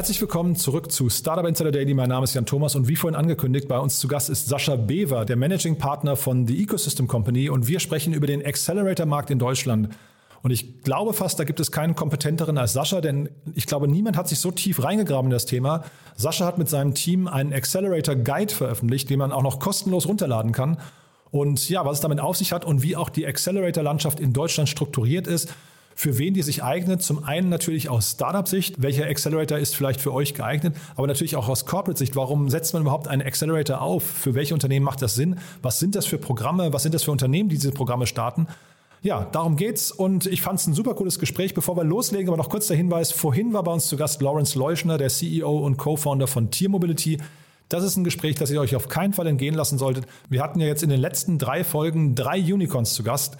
Herzlich willkommen zurück zu Startup Insider Daily. Mein Name ist Jan Thomas und wie vorhin angekündigt, bei uns zu Gast ist Sascha Bever, der Managing Partner von The Ecosystem Company und wir sprechen über den Accelerator-Markt in Deutschland. Und ich glaube fast, da gibt es keinen kompetenteren als Sascha, denn ich glaube, niemand hat sich so tief reingegraben in das Thema. Sascha hat mit seinem Team einen Accelerator Guide veröffentlicht, den man auch noch kostenlos runterladen kann. Und ja, was es damit auf sich hat und wie auch die Accelerator-Landschaft in Deutschland strukturiert ist, für wen die sich eignet. Zum einen natürlich aus Startup-Sicht, welcher Accelerator ist vielleicht für euch geeignet, aber natürlich auch aus Corporate-Sicht. Warum setzt man überhaupt einen Accelerator auf? Für welche Unternehmen macht das Sinn? Was sind das für Programme? Was sind das für Unternehmen, die diese Programme starten? Ja, darum geht's und ich fand es ein super cooles Gespräch. Bevor wir loslegen, aber noch kurz der Hinweis: Vorhin war bei uns zu Gast Lawrence Leuschner, der CEO und Co-Founder von Tier Mobility. Das ist ein Gespräch, das ihr euch auf keinen Fall entgehen lassen solltet. Wir hatten ja jetzt in den letzten drei Folgen drei Unicorns zu Gast.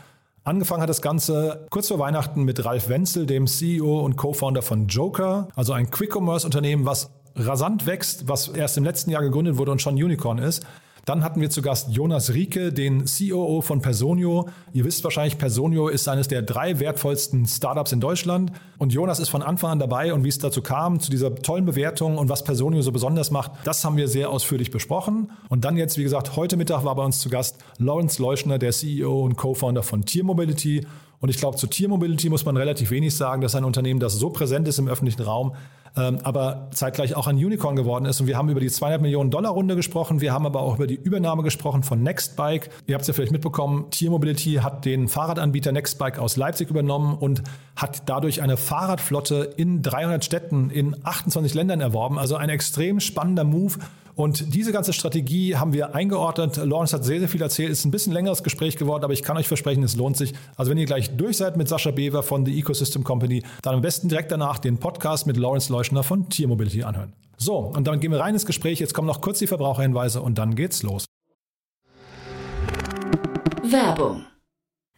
Angefangen hat das Ganze kurz vor Weihnachten mit Ralf Wenzel, dem CEO und Co-Founder von Joker, also ein Quick-Commerce-Unternehmen, was rasant wächst, was erst im letzten Jahr gegründet wurde und schon Unicorn ist. Dann hatten wir zu Gast Jonas Rieke, den COO von Personio. Ihr wisst wahrscheinlich, Personio ist eines der drei wertvollsten Startups in Deutschland. Und Jonas ist von Anfang an dabei und wie es dazu kam, zu dieser tollen Bewertung und was Personio so besonders macht, das haben wir sehr ausführlich besprochen. Und dann jetzt, wie gesagt, heute Mittag war bei uns zu Gast Lawrence Leuschner, der CEO und Co-Founder von Tier Mobility. Und ich glaube, zu Tier Mobility muss man relativ wenig sagen. Das ist ein Unternehmen, das so präsent ist im öffentlichen Raum, ähm, aber zeitgleich auch ein Unicorn geworden ist. Und wir haben über die 200 Millionen Dollar Runde gesprochen. Wir haben aber auch über die Übernahme gesprochen von Nextbike. Ihr habt es ja vielleicht mitbekommen, Tier Mobility hat den Fahrradanbieter Nextbike aus Leipzig übernommen und hat dadurch eine Fahrradflotte in 300 Städten in 28 Ländern erworben. Also ein extrem spannender Move. Und diese ganze Strategie haben wir eingeordnet. Lawrence hat sehr, sehr viel erzählt. Ist ein bisschen längeres Gespräch geworden, aber ich kann euch versprechen, es lohnt sich. Also wenn ihr gleich durch seid mit Sascha Bever von The Ecosystem Company, dann am besten direkt danach den Podcast mit Lawrence Leuschner von Tier Mobility anhören. So, und dann gehen wir rein ins Gespräch. Jetzt kommen noch kurz die Verbraucherhinweise und dann geht's los. Werbung.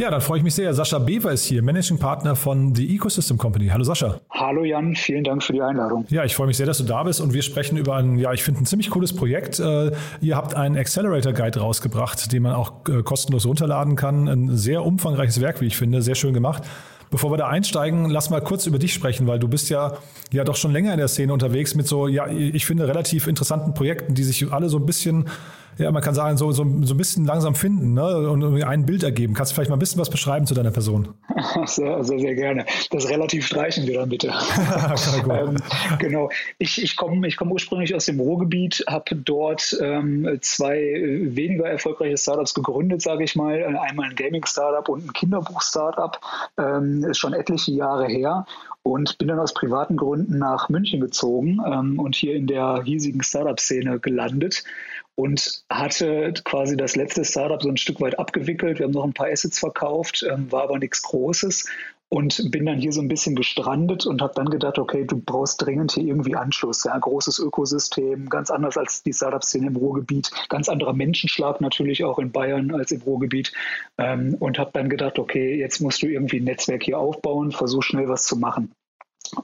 Ja, dann freue ich mich sehr. Sascha Bever ist hier, Managing Partner von The Ecosystem Company. Hallo Sascha. Hallo Jan, vielen Dank für die Einladung. Ja, ich freue mich sehr, dass du da bist und wir sprechen über ein, ja, ich finde ein ziemlich cooles Projekt. Äh, ihr habt einen Accelerator Guide rausgebracht, den man auch äh, kostenlos runterladen kann. Ein sehr umfangreiches Werk, wie ich finde, sehr schön gemacht. Bevor wir da einsteigen, lass mal kurz über dich sprechen, weil du bist ja, ja doch schon länger in der Szene unterwegs mit so, ja, ich finde relativ interessanten Projekten, die sich alle so ein bisschen ja, man kann sagen, so, so, so ein bisschen langsam finden ne? und ein Bild ergeben. Kannst du vielleicht mal ein bisschen was beschreiben zu deiner Person? Sehr, sehr, sehr gerne. Das relativ streichen wir dann bitte. ähm, genau. Ich, ich komme ich komm ursprünglich aus dem Ruhrgebiet, habe dort ähm, zwei weniger erfolgreiche Startups gegründet, sage ich mal. Einmal ein Gaming-Startup und ein Kinderbuch-Startup. Ähm, ist schon etliche Jahre her und bin dann aus privaten Gründen nach München gezogen ähm, und hier in der hiesigen Startup-Szene gelandet und hatte quasi das letzte Startup so ein Stück weit abgewickelt. Wir haben noch ein paar Assets verkauft, ähm, war aber nichts Großes und bin dann hier so ein bisschen gestrandet und habe dann gedacht, okay, du brauchst dringend hier irgendwie Anschluss. Ja, großes Ökosystem, ganz anders als die Startup-Szene im Ruhrgebiet, ganz anderer Menschenschlag natürlich auch in Bayern als im Ruhrgebiet ähm, und habe dann gedacht, okay, jetzt musst du irgendwie ein Netzwerk hier aufbauen, versuch schnell was zu machen.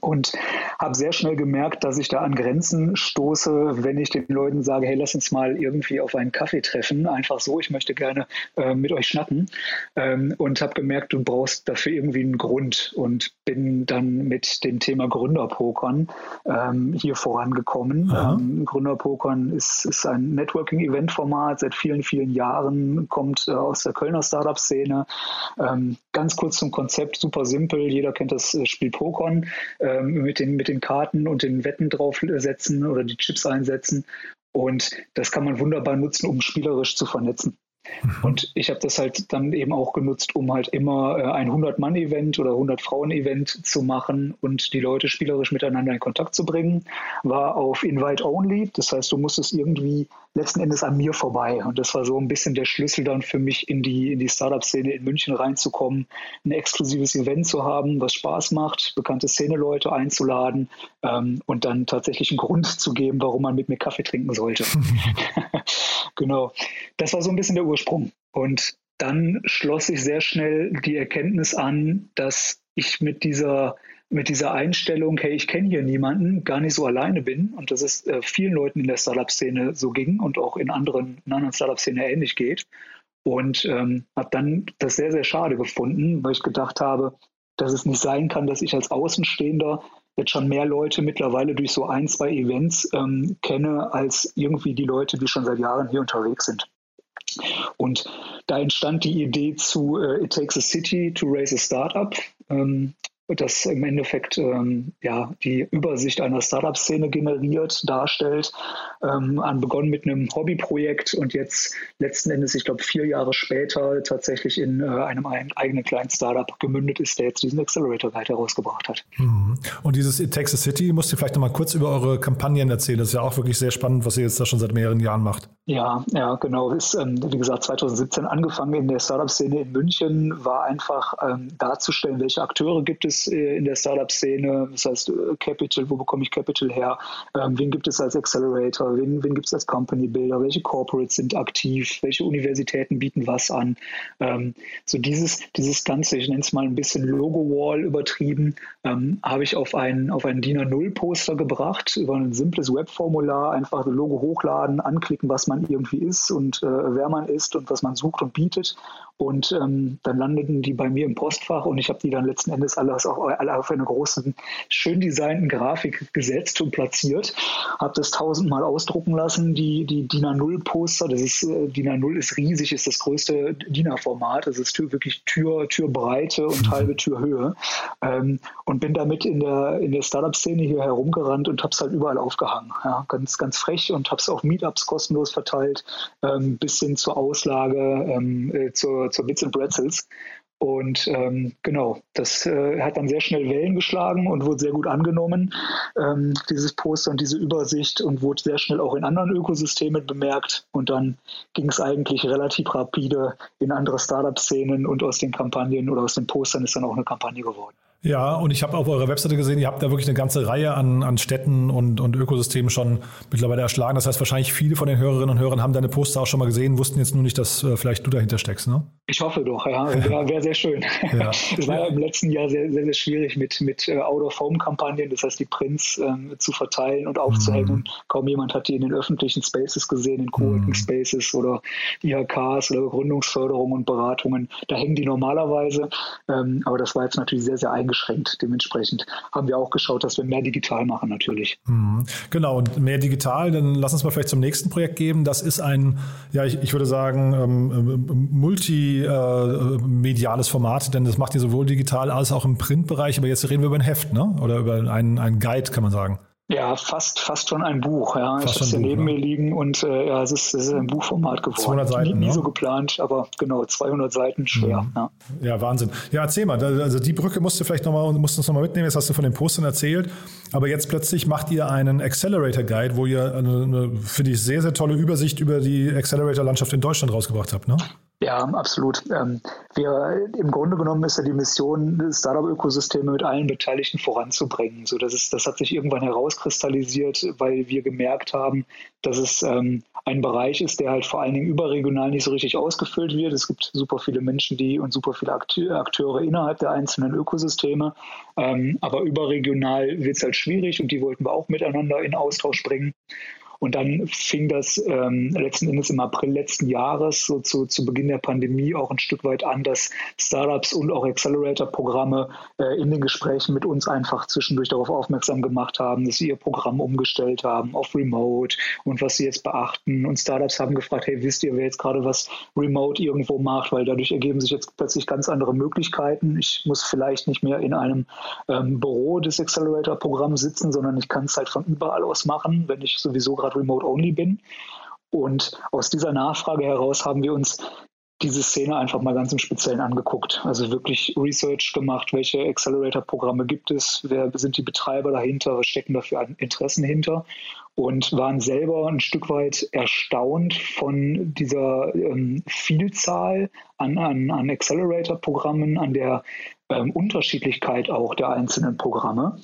Und habe sehr schnell gemerkt, dass ich da an Grenzen stoße, wenn ich den Leuten sage, hey, lass uns mal irgendwie auf einen Kaffee treffen, einfach so, ich möchte gerne äh, mit euch schnacken ähm, und habe gemerkt, du brauchst dafür irgendwie einen Grund und bin dann mit dem Thema Gründerpokern ähm, hier vorangekommen. Ähm, Gründerpokern ist, ist ein Networking-Event-Format seit vielen, vielen Jahren, kommt äh, aus der Kölner Startup-Szene. Ähm, ganz kurz zum Konzept, super simpel, jeder kennt das äh, Spiel Pokern ähm, mit, den, mit den Karten und den Wetten draufsetzen oder die Chips einsetzen. Und das kann man wunderbar nutzen, um spielerisch zu vernetzen. Mhm. Und ich habe das halt dann eben auch genutzt, um halt immer äh, ein 100-Mann-Event oder 100-Frauen-Event zu machen und die Leute spielerisch miteinander in Kontakt zu bringen. War auf Invite Only, das heißt, du musstest irgendwie letzten Endes an mir vorbei. Und das war so ein bisschen der Schlüssel dann für mich, in die, in die Startup-Szene in München reinzukommen, ein exklusives Event zu haben, was Spaß macht, bekannte Szene-Leute einzuladen ähm, und dann tatsächlich einen Grund zu geben, warum man mit mir Kaffee trinken sollte. genau. Das war so ein bisschen der Ursprung. Und dann schloss sich sehr schnell die Erkenntnis an, dass ich mit dieser mit dieser Einstellung, hey, ich kenne hier niemanden, gar nicht so alleine bin und dass es äh, vielen Leuten in der Startup-Szene so ging und auch in anderen, in anderen Startup-Szenen ähnlich geht. Und ähm, habe dann das sehr, sehr schade gefunden, weil ich gedacht habe, dass es nicht sein kann, dass ich als Außenstehender jetzt schon mehr Leute mittlerweile durch so ein, zwei Events ähm, kenne, als irgendwie die Leute, die schon seit Jahren hier unterwegs sind. Und da entstand die Idee zu äh, It Takes a City to Raise a Startup. Ähm, das im Endeffekt ähm, ja, die Übersicht einer Startup-Szene generiert, darstellt. Ähm, an begonnen mit einem Hobbyprojekt und jetzt letzten Endes, ich glaube, vier Jahre später tatsächlich in äh, einem eigenen kleinen Startup gemündet ist, der jetzt diesen Accelerator Guide herausgebracht hat. Mhm. Und dieses a City, musst du vielleicht noch mal kurz über eure Kampagnen erzählen. Das ist ja auch wirklich sehr spannend, was ihr jetzt da schon seit mehreren Jahren macht. Ja, ja, genau. Ist, ähm, wie gesagt, 2017 angefangen in der Startup-Szene in München, war einfach ähm, darzustellen, welche Akteure gibt es äh, in der Startup-Szene, das heißt äh, Capital, wo bekomme ich Capital her, ähm, wen gibt es als Accelerator, wen, wen gibt es als Company Builder, welche Corporates sind aktiv, welche Universitäten bieten was an. Ähm, so dieses, dieses Ganze, ich nenne es mal ein bisschen Logo-Wall übertrieben, ähm, habe ich auf ein, auf ein DIN A0-Poster gebracht, über ein simples Webformular, einfach das Logo hochladen, anklicken, was man irgendwie ist und äh, wer man ist und was man sucht und bietet. Und dann landeten die bei mir im Postfach und ich habe die dann letzten Endes alles auf, alle auf eine große, schön designten Grafik gesetzt und platziert. Habe das tausendmal ausdrucken lassen, die, die DIN A0-Poster. Das ist, äh, DIN A0 ist riesig, ist das größte DIN A-Format. Das ist Tür, wirklich Tür, Türbreite und halbe Türhöhe. Ähm, und bin damit in der, in der Startup-Szene hier herumgerannt und habe es halt überall aufgehangen. Ja, ganz, ganz frech und habe es auf Meetups kostenlos verteilt, ähm, bis hin zur Auslage, ähm, äh, zur zur, Bits and Pretzels. Und ähm, genau, das äh, hat dann sehr schnell Wellen geschlagen und wurde sehr gut angenommen, ähm, dieses Poster und diese Übersicht und wurde sehr schnell auch in anderen Ökosystemen bemerkt. Und dann ging es eigentlich relativ rapide in andere Startup-Szenen und aus den Kampagnen oder aus den Postern ist dann auch eine Kampagne geworden. Ja, und ich habe auf eurer Webseite gesehen, ihr habt da wirklich eine ganze Reihe an, an Städten und, und Ökosystemen schon mittlerweile erschlagen. Das heißt, wahrscheinlich viele von den Hörerinnen und Hörern haben deine Poster auch schon mal gesehen, wussten jetzt nur nicht, dass äh, vielleicht du dahinter steckst, ne? Ich hoffe doch, ja. Wäre wär sehr schön. Ja. Es war ja im letzten Jahr sehr, sehr, sehr schwierig mit, mit uh, Out-of-Home-Kampagnen, das heißt, die Prints ähm, zu verteilen und aufzuhängen. Mhm. Kaum jemand hat die in den öffentlichen Spaces gesehen, in Coworking mhm. Spaces oder IHKs oder Gründungsförderung und Beratungen. Da hängen die normalerweise. Ähm, aber das war jetzt natürlich sehr, sehr eingeschränkt eingeschränkt. Dementsprechend haben wir auch geschaut, dass wir mehr digital machen natürlich. Mhm. Genau, und mehr digital, dann lass uns mal vielleicht zum nächsten Projekt geben. Das ist ein, ja, ich, ich würde sagen, ähm, ähm multimediales äh, Format, denn das macht ihr sowohl digital als auch im Printbereich. Aber jetzt reden wir über ein Heft, ne? Oder über einen, einen Guide, kann man sagen. Ja, fast, fast schon ein Buch. Ja. Fast ich habe es hier neben ne? mir liegen und äh, ja, es ist, es ist ein Buchformat geworden. 200 Seiten, nie, nie ne? so geplant, aber genau, 200 Seiten schwer. Mhm. Ja. ja. Wahnsinn. Ja, erzähl mal, also die Brücke musst du vielleicht nochmal, musst uns nochmal mitnehmen, jetzt hast du von den Postern erzählt, aber jetzt plötzlich macht ihr einen Accelerator Guide, wo ihr eine, eine finde ich, sehr, sehr tolle Übersicht über die Accelerator-Landschaft in Deutschland rausgebracht habt, ne? Ja, absolut. Ähm, wir, Im Grunde genommen ist ja die Mission, Startup-Ökosysteme mit allen Beteiligten voranzubringen. So, das, ist, das hat sich irgendwann herauskristallisiert, weil wir gemerkt haben, dass es ähm, ein Bereich ist, der halt vor allen Dingen überregional nicht so richtig ausgefüllt wird. Es gibt super viele Menschen, die und super viele Akteure innerhalb der einzelnen Ökosysteme. Ähm, aber überregional wird es halt schwierig und die wollten wir auch miteinander in Austausch bringen. Und dann fing das ähm, letzten Endes im April letzten Jahres, so zu, zu Beginn der Pandemie, auch ein Stück weit an, dass Startups und auch Accelerator-Programme äh, in den Gesprächen mit uns einfach zwischendurch darauf aufmerksam gemacht haben, dass sie ihr Programm umgestellt haben auf Remote und was sie jetzt beachten. Und Startups haben gefragt, hey, wisst ihr, wer jetzt gerade was Remote irgendwo macht, weil dadurch ergeben sich jetzt plötzlich ganz andere Möglichkeiten. Ich muss vielleicht nicht mehr in einem ähm, Büro des Accelerator-Programms sitzen, sondern ich kann es halt von überall aus machen, wenn ich sowieso gerade gerade remote-only bin. Und aus dieser Nachfrage heraus haben wir uns diese Szene einfach mal ganz im Speziellen angeguckt. Also wirklich Research gemacht, welche Accelerator-Programme gibt es, wer sind die Betreiber dahinter, was stecken da für Interessen hinter und waren selber ein Stück weit erstaunt von dieser ähm, Vielzahl an, an, an Accelerator-Programmen, an der ähm, Unterschiedlichkeit auch der einzelnen Programme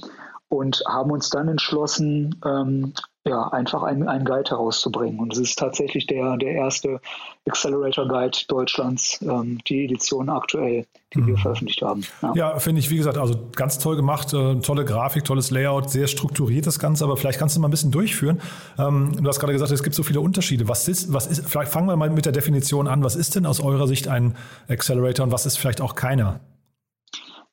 und haben uns dann entschlossen, ähm, ja, einfach einen, einen Guide herauszubringen. Und es ist tatsächlich der, der erste Accelerator Guide Deutschlands, ähm, die Edition aktuell, die mhm. wir veröffentlicht haben. Ja, ja finde ich, wie gesagt, also ganz toll gemacht, äh, tolle Grafik, tolles Layout, sehr strukturiert das Ganze, aber vielleicht kannst du mal ein bisschen durchführen. Ähm, du hast gerade gesagt, es gibt so viele Unterschiede. Was ist, was ist, vielleicht fangen wir mal mit der Definition an. Was ist denn aus eurer Sicht ein Accelerator und was ist vielleicht auch keiner?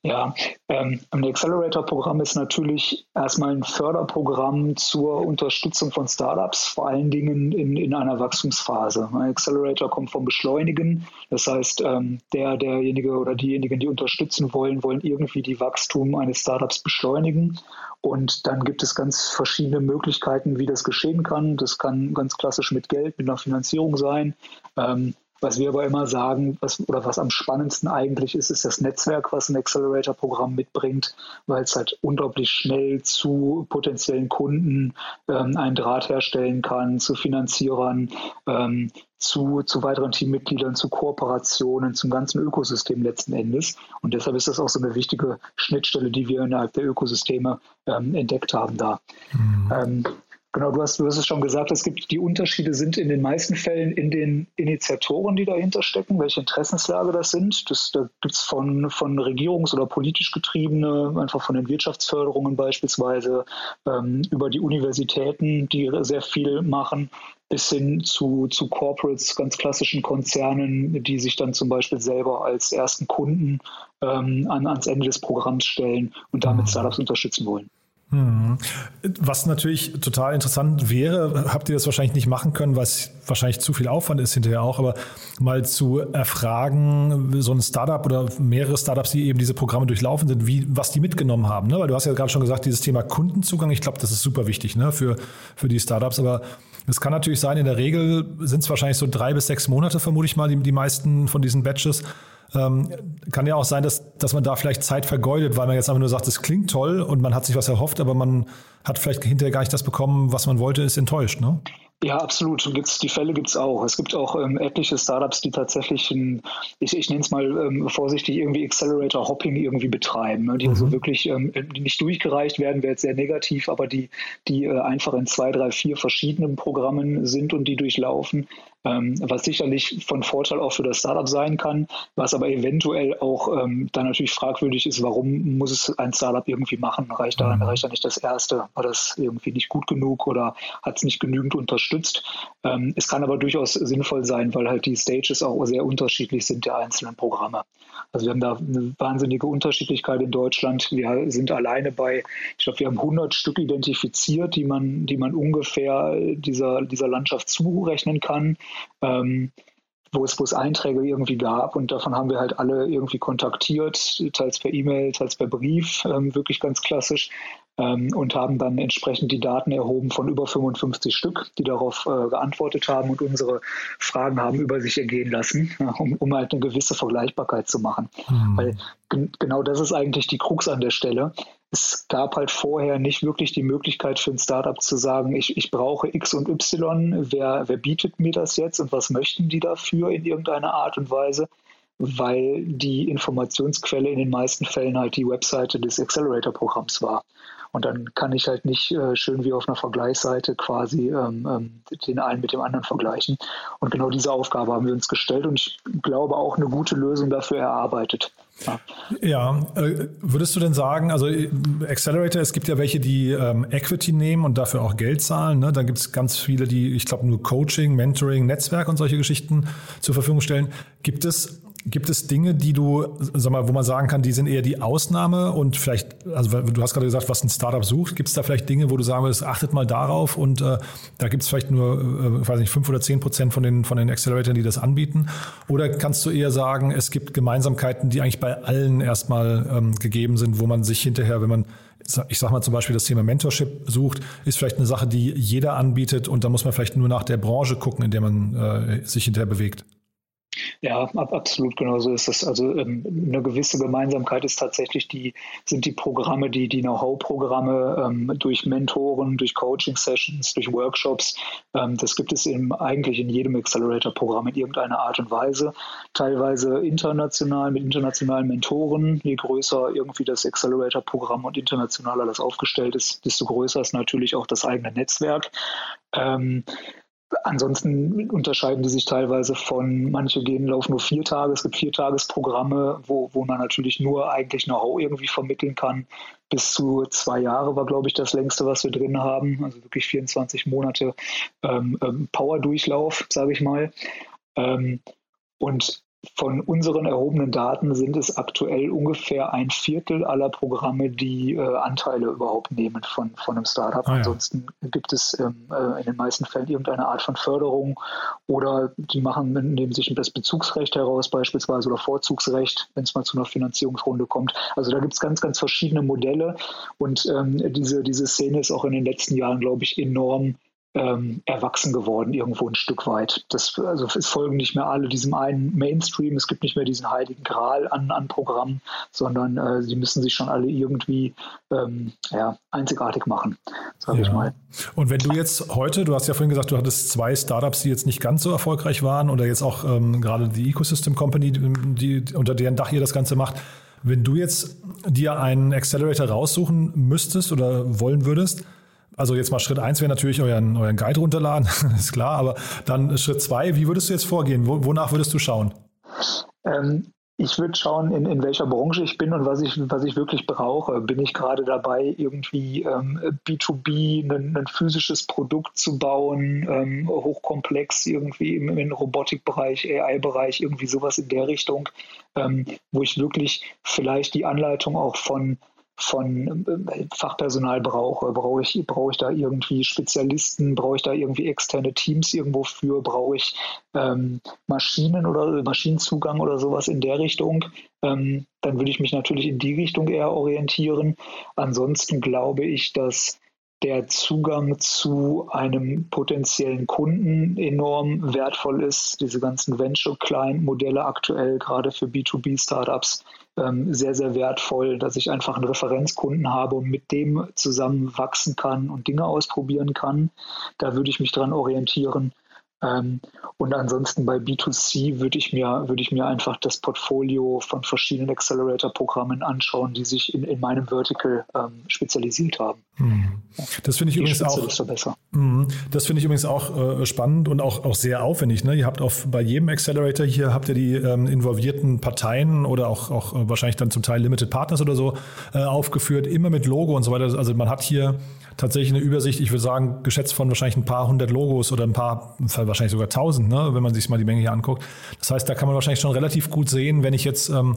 Ja, ähm, ein Accelerator-Programm ist natürlich erstmal ein Förderprogramm zur Unterstützung von Startups, vor allen Dingen in, in einer Wachstumsphase. Ein Accelerator kommt vom Beschleunigen, das heißt, ähm, der, derjenige oder diejenigen, die unterstützen wollen, wollen irgendwie die Wachstum eines Startups beschleunigen. Und dann gibt es ganz verschiedene Möglichkeiten, wie das geschehen kann. Das kann ganz klassisch mit Geld, mit einer Finanzierung sein. Ähm, was wir aber immer sagen, was, oder was am spannendsten eigentlich ist, ist das Netzwerk, was ein Accelerator-Programm mitbringt, weil es halt unglaublich schnell zu potenziellen Kunden ähm, einen Draht herstellen kann, zu Finanzierern, ähm, zu, zu weiteren Teammitgliedern, zu Kooperationen, zum ganzen Ökosystem letzten Endes. Und deshalb ist das auch so eine wichtige Schnittstelle, die wir innerhalb der Ökosysteme ähm, entdeckt haben da. Mhm. Ähm, Genau, du hast, du hast es schon gesagt, es gibt die Unterschiede sind in den meisten Fällen in den Initiatoren, die dahinter stecken, welche Interessenslage das sind. Das, da gibt es von, von regierungs- oder politisch getriebene, einfach von den Wirtschaftsförderungen beispielsweise, ähm, über die Universitäten, die sehr viel machen, bis hin zu, zu Corporates, ganz klassischen Konzernen, die sich dann zum Beispiel selber als ersten Kunden ähm, an, ans Ende des Programms stellen und damit mhm. Startups unterstützen wollen. Mhm. Was natürlich total interessant wäre, habt ihr das wahrscheinlich nicht machen können, was wahrscheinlich zu viel Aufwand ist hinterher auch, aber mal zu erfragen, so ein Startup oder mehrere Startups, die eben diese Programme durchlaufen sind, wie, was die mitgenommen haben. Ne? Weil du hast ja gerade schon gesagt, dieses Thema Kundenzugang, ich glaube, das ist super wichtig ne? für, für die Startups, aber es kann natürlich sein, in der Regel sind es wahrscheinlich so drei bis sechs Monate, vermute ich mal, die, die meisten von diesen Batches. Ähm, kann ja auch sein, dass, dass man da vielleicht Zeit vergeudet, weil man jetzt einfach nur sagt, es klingt toll und man hat sich was erhofft, aber man hat vielleicht hinterher gar nicht das bekommen, was man wollte, ist enttäuscht. Ne? Ja, absolut. Gibt's, die Fälle gibt es auch. Es gibt auch ähm, etliche Startups, die tatsächlich, ein, ich, ich nenne es mal ähm, vorsichtig, irgendwie Accelerator Hopping irgendwie betreiben, ne? die also mhm. also wirklich ähm, die nicht durchgereicht werden, wäre jetzt sehr negativ, aber die, die äh, einfach in zwei, drei, vier verschiedenen Programmen sind und die durchlaufen, ähm, was sicherlich von Vorteil auch für das Startup sein kann, was aber eventuell auch ähm, dann natürlich fragwürdig ist, warum muss es ein Startup irgendwie machen? Reicht da, mhm. reicht da nicht das erste? War das irgendwie nicht gut genug oder hat es nicht genügend unterstützt? unterstützt. Ähm, es kann aber durchaus sinnvoll sein, weil halt die Stages auch sehr unterschiedlich sind der einzelnen Programme. Also wir haben da eine wahnsinnige Unterschiedlichkeit in Deutschland. Wir sind alleine bei, ich glaube, wir haben 100 Stück identifiziert, die man, die man ungefähr dieser, dieser Landschaft zurechnen kann. Ähm, wo es, wo es Einträge irgendwie gab und davon haben wir halt alle irgendwie kontaktiert, teils per E-Mail, teils per Brief, ähm, wirklich ganz klassisch ähm, und haben dann entsprechend die Daten erhoben von über 55 Stück, die darauf äh, geantwortet haben und unsere Fragen haben über sich ergehen lassen, ja, um, um halt eine gewisse Vergleichbarkeit zu machen. Mhm. Weil genau das ist eigentlich die Krux an der Stelle. Es gab halt vorher nicht wirklich die Möglichkeit für ein Startup zu sagen, ich, ich brauche X und Y, wer, wer bietet mir das jetzt und was möchten die dafür in irgendeiner Art und Weise, weil die Informationsquelle in den meisten Fällen halt die Webseite des Accelerator-Programms war. Und dann kann ich halt nicht äh, schön wie auf einer Vergleichsseite quasi ähm, ähm, den einen mit dem anderen vergleichen. Und genau diese Aufgabe haben wir uns gestellt und ich glaube auch eine gute Lösung dafür erarbeitet. Ja, äh, würdest du denn sagen, also äh, Accelerator, es gibt ja welche, die ähm, Equity nehmen und dafür auch Geld zahlen. Ne? Dann gibt es ganz viele, die, ich glaube, nur Coaching, Mentoring, Netzwerk und solche Geschichten zur Verfügung stellen. Gibt es Gibt es Dinge, die du, sag mal, wo man sagen kann, die sind eher die Ausnahme und vielleicht, also du hast gerade gesagt, was ein Startup sucht, gibt es da vielleicht Dinge, wo du sagen würdest, achtet mal darauf und äh, da gibt es vielleicht nur, äh, weiß nicht, fünf oder zehn Prozent von den, von den Acceleratoren, die das anbieten? Oder kannst du eher sagen, es gibt Gemeinsamkeiten, die eigentlich bei allen erstmal ähm, gegeben sind, wo man sich hinterher, wenn man ich sage mal zum Beispiel das Thema Mentorship sucht, ist vielleicht eine Sache, die jeder anbietet und da muss man vielleicht nur nach der Branche gucken, in der man äh, sich hinterher bewegt. Ja, absolut genau so ist das. Also ähm, eine gewisse Gemeinsamkeit ist tatsächlich die, sind die Programme, die, die Know-how-Programme ähm, durch Mentoren, durch Coaching-Sessions, durch Workshops. Ähm, das gibt es in, eigentlich in jedem Accelerator-Programm in irgendeiner Art und Weise. Teilweise international mit internationalen Mentoren. Je größer irgendwie das Accelerator-Programm und internationaler das aufgestellt ist, desto größer ist natürlich auch das eigene Netzwerk. Ähm, Ansonsten unterscheiden die sich teilweise von, manche gehen, laufen nur vier Tage, es gibt vier Tagesprogramme, wo, wo man natürlich nur eigentlich Know-how irgendwie vermitteln kann. Bis zu zwei Jahre war, glaube ich, das längste, was wir drin haben. Also wirklich 24 Monate ähm, ähm, Power-Durchlauf, sage ich mal. Ähm, und von unseren erhobenen Daten sind es aktuell ungefähr ein Viertel aller Programme, die äh, Anteile überhaupt nehmen von, von einem Startup. Ah, ja. Ansonsten gibt es ähm, äh, in den meisten Fällen irgendeine Art von Förderung oder die machen, nehmen sich das Bezugsrecht heraus beispielsweise oder Vorzugsrecht, wenn es mal zu einer Finanzierungsrunde kommt. Also da gibt es ganz, ganz verschiedene Modelle und ähm, diese, diese Szene ist auch in den letzten Jahren, glaube ich, enorm ähm, erwachsen geworden, irgendwo ein Stück weit. Das, also es folgen nicht mehr alle diesem einen Mainstream, es gibt nicht mehr diesen heiligen Gral an, an Programmen, sondern äh, sie müssen sich schon alle irgendwie ähm, ja, einzigartig machen, sage ja. ich mal. Und wenn du jetzt heute, du hast ja vorhin gesagt, du hattest zwei Startups, die jetzt nicht ganz so erfolgreich waren oder jetzt auch ähm, gerade die Ecosystem Company, die, unter deren Dach ihr das Ganze macht, wenn du jetzt dir einen Accelerator raussuchen müsstest oder wollen würdest, also jetzt mal Schritt eins wäre natürlich euren, euren Guide runterladen, ist klar, aber dann Schritt zwei, wie würdest du jetzt vorgehen? Wo, wonach würdest du schauen? Ähm, ich würde schauen, in, in welcher Branche ich bin und was ich, was ich wirklich brauche. Bin ich gerade dabei, irgendwie ähm, B2B ein, ein, physisches Produkt zu bauen, ähm, hochkomplex irgendwie im, im Robotikbereich, AI-Bereich, irgendwie sowas in der Richtung, ähm, wo ich wirklich vielleicht die Anleitung auch von von äh, Fachpersonal brauche. Brauche ich, brauche ich da irgendwie Spezialisten? Brauche ich da irgendwie externe Teams irgendwo für? Brauche ich ähm, Maschinen oder Maschinenzugang oder sowas in der Richtung? Ähm, dann würde ich mich natürlich in die Richtung eher orientieren. Ansonsten glaube ich, dass der Zugang zu einem potenziellen Kunden enorm wertvoll ist. Diese ganzen Venture-Client-Modelle aktuell gerade für B2B-Startups ähm, sehr, sehr wertvoll, dass ich einfach einen Referenzkunden habe und mit dem zusammen wachsen kann und Dinge ausprobieren kann. Da würde ich mich dran orientieren. Ähm, und ansonsten bei B2C würde ich mir, würde ich mir einfach das Portfolio von verschiedenen Accelerator-Programmen anschauen, die sich in, in meinem Vertical ähm, spezialisiert haben. Mhm. Das finde ich Die übrigens auch. Mhm. Das finde ich übrigens auch äh, spannend und auch, auch sehr aufwendig. Ne? Ihr habt auf bei jedem Accelerator hier habt ihr die ähm, involvierten Parteien oder auch, auch äh, wahrscheinlich dann zum Teil Limited Partners oder so äh, aufgeführt, immer mit Logo und so weiter. Also man hat hier tatsächlich eine Übersicht, ich würde sagen, geschätzt von wahrscheinlich ein paar hundert Logos oder ein paar, wahrscheinlich sogar tausend, ne, wenn man sich mal die Menge hier anguckt. Das heißt, da kann man wahrscheinlich schon relativ gut sehen, wenn ich jetzt ähm,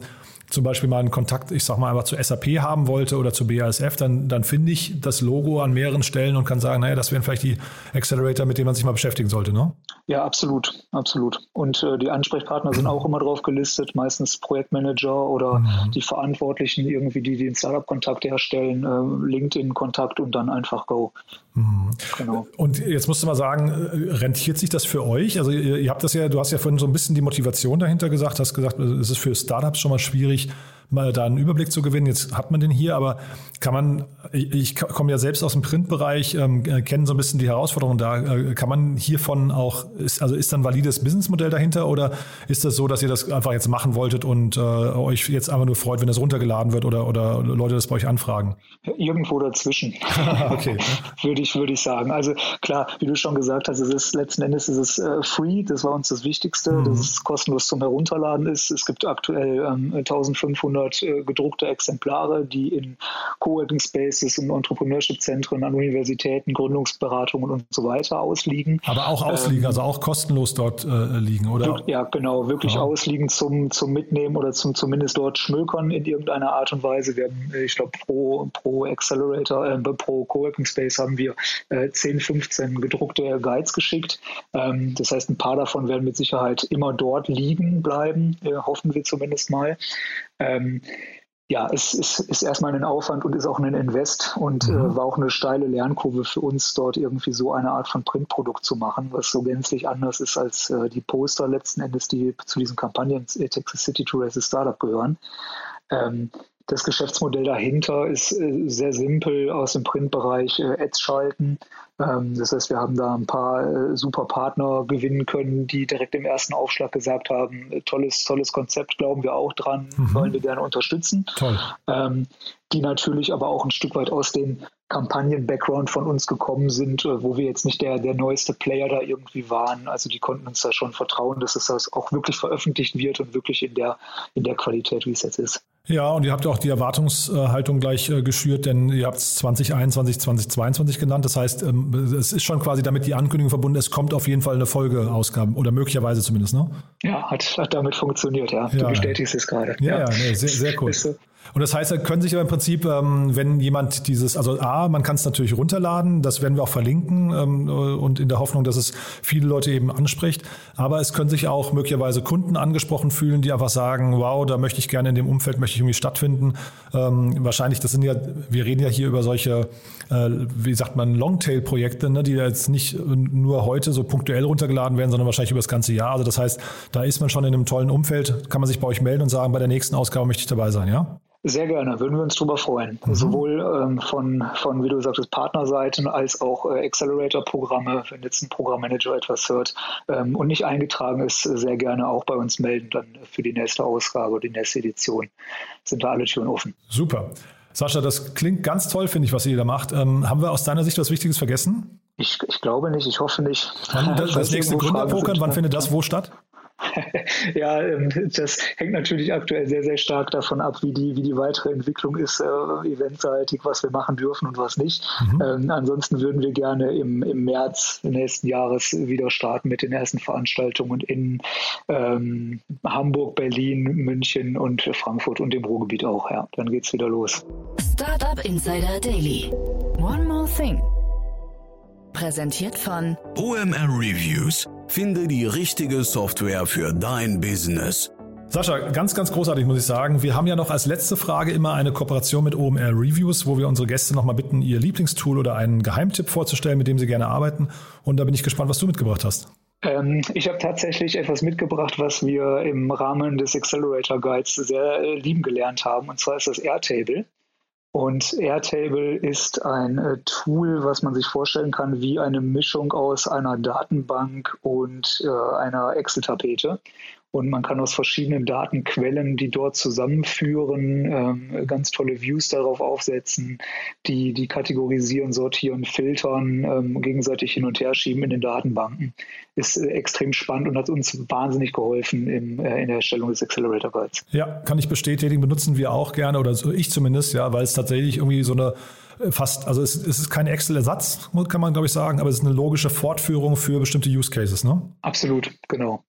zum Beispiel mal einen Kontakt, ich sag mal einfach zu SAP haben wollte oder zu BASF, dann, dann finde ich das Logo an mehreren Stellen und kann sagen, naja, das wären vielleicht die Accelerator, mit denen man sich mal beschäftigen sollte, ne? Ja, absolut, absolut. Und äh, die Ansprechpartner sind auch immer drauf gelistet, meistens Projektmanager oder mhm. die Verantwortlichen irgendwie, die den Startup-Kontakt herstellen, äh, LinkedIn-Kontakt und dann einfach go. Mhm. Genau. Und jetzt musst du mal sagen, äh, rentiert sich das für euch? Also ihr, ihr habt das ja, du hast ja vorhin so ein bisschen die Motivation dahinter gesagt, hast gesagt, es ist für Startups schon mal schwierig, mal da einen Überblick zu gewinnen. Jetzt hat man den hier, aber kann man, ich komme ja selbst aus dem Printbereich, ähm, kenne so ein bisschen die Herausforderungen da. Äh, kann man hiervon auch, ist, also ist da ein valides Businessmodell dahinter oder ist das so, dass ihr das einfach jetzt machen wolltet und äh, euch jetzt einfach nur freut, wenn das runtergeladen wird oder, oder Leute das bei euch anfragen? Irgendwo dazwischen. okay. würde ich, würde ich sagen. Also klar, wie du schon gesagt hast, es ist letzten Endes ist es äh, free, das war uns das Wichtigste, mhm. dass es kostenlos zum Herunterladen ist. Es gibt aktuell ähm, 1500 äh, gedruckte Exemplare, die in Coworking Spaces und Entrepreneurship-Zentren an Universitäten, Gründungsberatungen und so weiter ausliegen. Aber auch ausliegen, ähm, also auch kostenlos dort äh, liegen, oder? Ja, genau, wirklich ja. ausliegen zum, zum Mitnehmen oder zum zumindest dort schmökern in irgendeiner Art und Weise. Wir haben, äh, ich glaube, pro, pro Accelerator, äh, pro Coworking Space haben wir äh, 10, 15 gedruckte Guides geschickt. Ähm, das heißt, ein paar davon werden mit Sicherheit immer dort liegen bleiben, äh, hoffen wir zumindest mal. Ähm, ja, es ist, ist, erstmal ein Aufwand und ist auch ein Invest und äh, mhm. äh, war auch eine steile Lernkurve für uns, dort irgendwie so eine Art von Printprodukt zu machen, was so gänzlich anders ist als äh, die Poster letzten Endes, die zu diesen Kampagnen äh, Texas City to Race Startup gehören. Ähm, das Geschäftsmodell dahinter ist äh, sehr simpel aus dem Printbereich äh, Ads schalten. Ähm, das heißt, wir haben da ein paar äh, super Partner gewinnen können, die direkt im ersten Aufschlag gesagt haben, tolles, tolles Konzept, glauben wir auch dran, mhm. wollen wir gerne unterstützen. Toll. Ähm, die natürlich aber auch ein Stück weit aus dem Kampagnen-Background von uns gekommen sind, wo wir jetzt nicht der, der neueste Player da irgendwie waren. Also die konnten uns da schon vertrauen, dass es das auch wirklich veröffentlicht wird und wirklich in der, in der Qualität, wie es jetzt ist. Ja, und ihr habt auch die Erwartungshaltung gleich äh, geschürt, denn ihr habt es 2021, 2022 genannt. Das heißt, ähm, es ist schon quasi damit die Ankündigung verbunden, es kommt auf jeden Fall eine Folgeausgabe oder möglicherweise zumindest, ne? Ja, hat, hat damit funktioniert, ja. ja. Du bestätigst es gerade. Ja, ja, ja nee, sehr, sehr cool. Und das heißt, da können sich aber im Prinzip, ähm, wenn jemand dieses, also A, man kann es natürlich runterladen, das werden wir auch verlinken ähm, und in der Hoffnung, dass es viele Leute eben anspricht. Aber es können sich auch möglicherweise Kunden angesprochen fühlen, die einfach sagen, wow, da möchte ich gerne in dem Umfeld, möchte ich irgendwie stattfinden. Ähm, wahrscheinlich, das sind ja, wir reden ja hier über solche, äh, wie sagt man, Longtail-Projekte, ne, die jetzt nicht nur heute so punktuell runtergeladen werden, sondern wahrscheinlich über das ganze Jahr. Also das heißt, da ist man schon in einem tollen Umfeld, kann man sich bei euch melden und sagen, bei der nächsten Ausgabe möchte ich dabei sein, ja? Sehr gerne, würden wir uns darüber freuen. Mhm. Sowohl ähm, von, von, wie du sagtest, Partnerseiten als auch äh, Accelerator-Programme, wenn jetzt ein Programmmanager etwas hört ähm, und nicht eingetragen ist, sehr gerne auch bei uns melden, dann für die nächste Ausgabe, die nächste Edition. Sind da alle Türen offen. Super. Sascha, das klingt ganz toll, finde ich, was ihr da macht. Ähm, haben wir aus deiner Sicht was Wichtiges vergessen? Ich, ich glaube nicht, ich hoffe nicht. Wann, das, das nächste Gründerpokern, wann findet das wo statt? ja, ähm, das hängt natürlich aktuell sehr, sehr stark davon ab, wie die, wie die weitere Entwicklung ist, äh, eventseitig, was wir machen dürfen und was nicht. Mhm. Ähm, ansonsten würden wir gerne im, im März nächsten Jahres wieder starten mit den ersten Veranstaltungen in ähm, Hamburg, Berlin, München und Frankfurt und dem Ruhrgebiet auch. Ja, dann geht's wieder los. Startup Insider Daily. One more thing. Präsentiert von OMR Reviews Finde die richtige Software für dein Business. Sascha, ganz, ganz großartig muss ich sagen. Wir haben ja noch als letzte Frage immer eine Kooperation mit OMR Reviews, wo wir unsere Gäste nochmal bitten, ihr Lieblingstool oder einen Geheimtipp vorzustellen, mit dem sie gerne arbeiten. Und da bin ich gespannt, was du mitgebracht hast. Ähm, ich habe tatsächlich etwas mitgebracht, was wir im Rahmen des Accelerator Guides sehr äh, lieben gelernt haben. Und zwar ist das Airtable. Und Airtable ist ein äh, Tool, was man sich vorstellen kann wie eine Mischung aus einer Datenbank und äh, einer Excel-Tapete. Und man kann aus verschiedenen Datenquellen, die dort zusammenführen, ähm, ganz tolle Views darauf aufsetzen, die, die kategorisieren, sortieren, filtern, ähm, gegenseitig hin und her schieben in den Datenbanken. Ist äh, extrem spannend und hat uns wahnsinnig geholfen äh, in der Erstellung des Accelerator Guides. Ja, kann ich bestätigen, benutzen wir auch gerne oder ich zumindest, ja, weil es tatsächlich irgendwie so eine äh, fast, also es, es ist kein Excel-Ersatz, kann man glaube ich sagen, aber es ist eine logische Fortführung für bestimmte Use Cases, ne? Absolut, genau.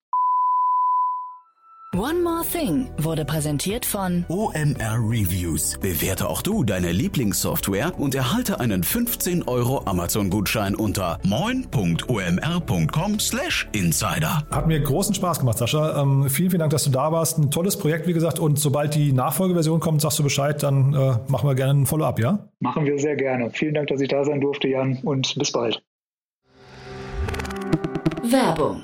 One More Thing wurde präsentiert von OMR Reviews. Bewerte auch du deine Lieblingssoftware und erhalte einen 15 Euro Amazon-Gutschein unter moin.omr.com/insider. Hat mir großen Spaß gemacht, Sascha. Ähm, vielen, vielen Dank, dass du da warst. Ein tolles Projekt, wie gesagt. Und sobald die Nachfolgeversion kommt, sagst du Bescheid, dann äh, machen wir gerne ein Follow-up, ja? Machen wir sehr gerne. Vielen Dank, dass ich da sein durfte, Jan, und bis bald. Werbung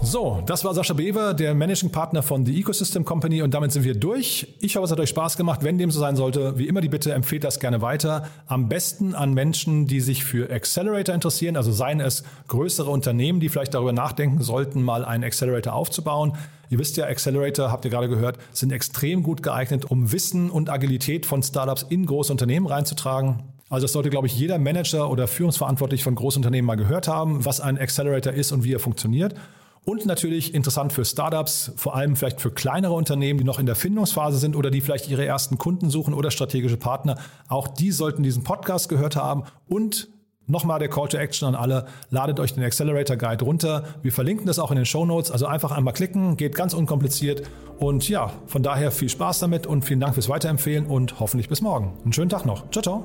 So, das war Sascha Bever, der Managing Partner von The Ecosystem Company und damit sind wir durch. Ich hoffe, es hat euch Spaß gemacht. Wenn dem so sein sollte, wie immer die Bitte, empfehlt das gerne weiter. Am besten an Menschen, die sich für Accelerator interessieren, also seien es größere Unternehmen, die vielleicht darüber nachdenken sollten, mal einen Accelerator aufzubauen. Ihr wisst ja, Accelerator, habt ihr gerade gehört, sind extrem gut geeignet, um Wissen und Agilität von Startups in große Unternehmen reinzutragen. Also das sollte, glaube ich, jeder Manager oder Führungsverantwortlich von Großunternehmen mal gehört haben, was ein Accelerator ist und wie er funktioniert. Und natürlich interessant für Startups, vor allem vielleicht für kleinere Unternehmen, die noch in der Findungsphase sind oder die vielleicht ihre ersten Kunden suchen oder strategische Partner. Auch die sollten diesen Podcast gehört haben. Und nochmal der Call to Action an alle, ladet euch den Accelerator Guide runter. Wir verlinken das auch in den Show Notes. Also einfach einmal klicken, geht ganz unkompliziert. Und ja, von daher viel Spaß damit und vielen Dank fürs Weiterempfehlen und hoffentlich bis morgen. Einen schönen Tag noch. Ciao, ciao.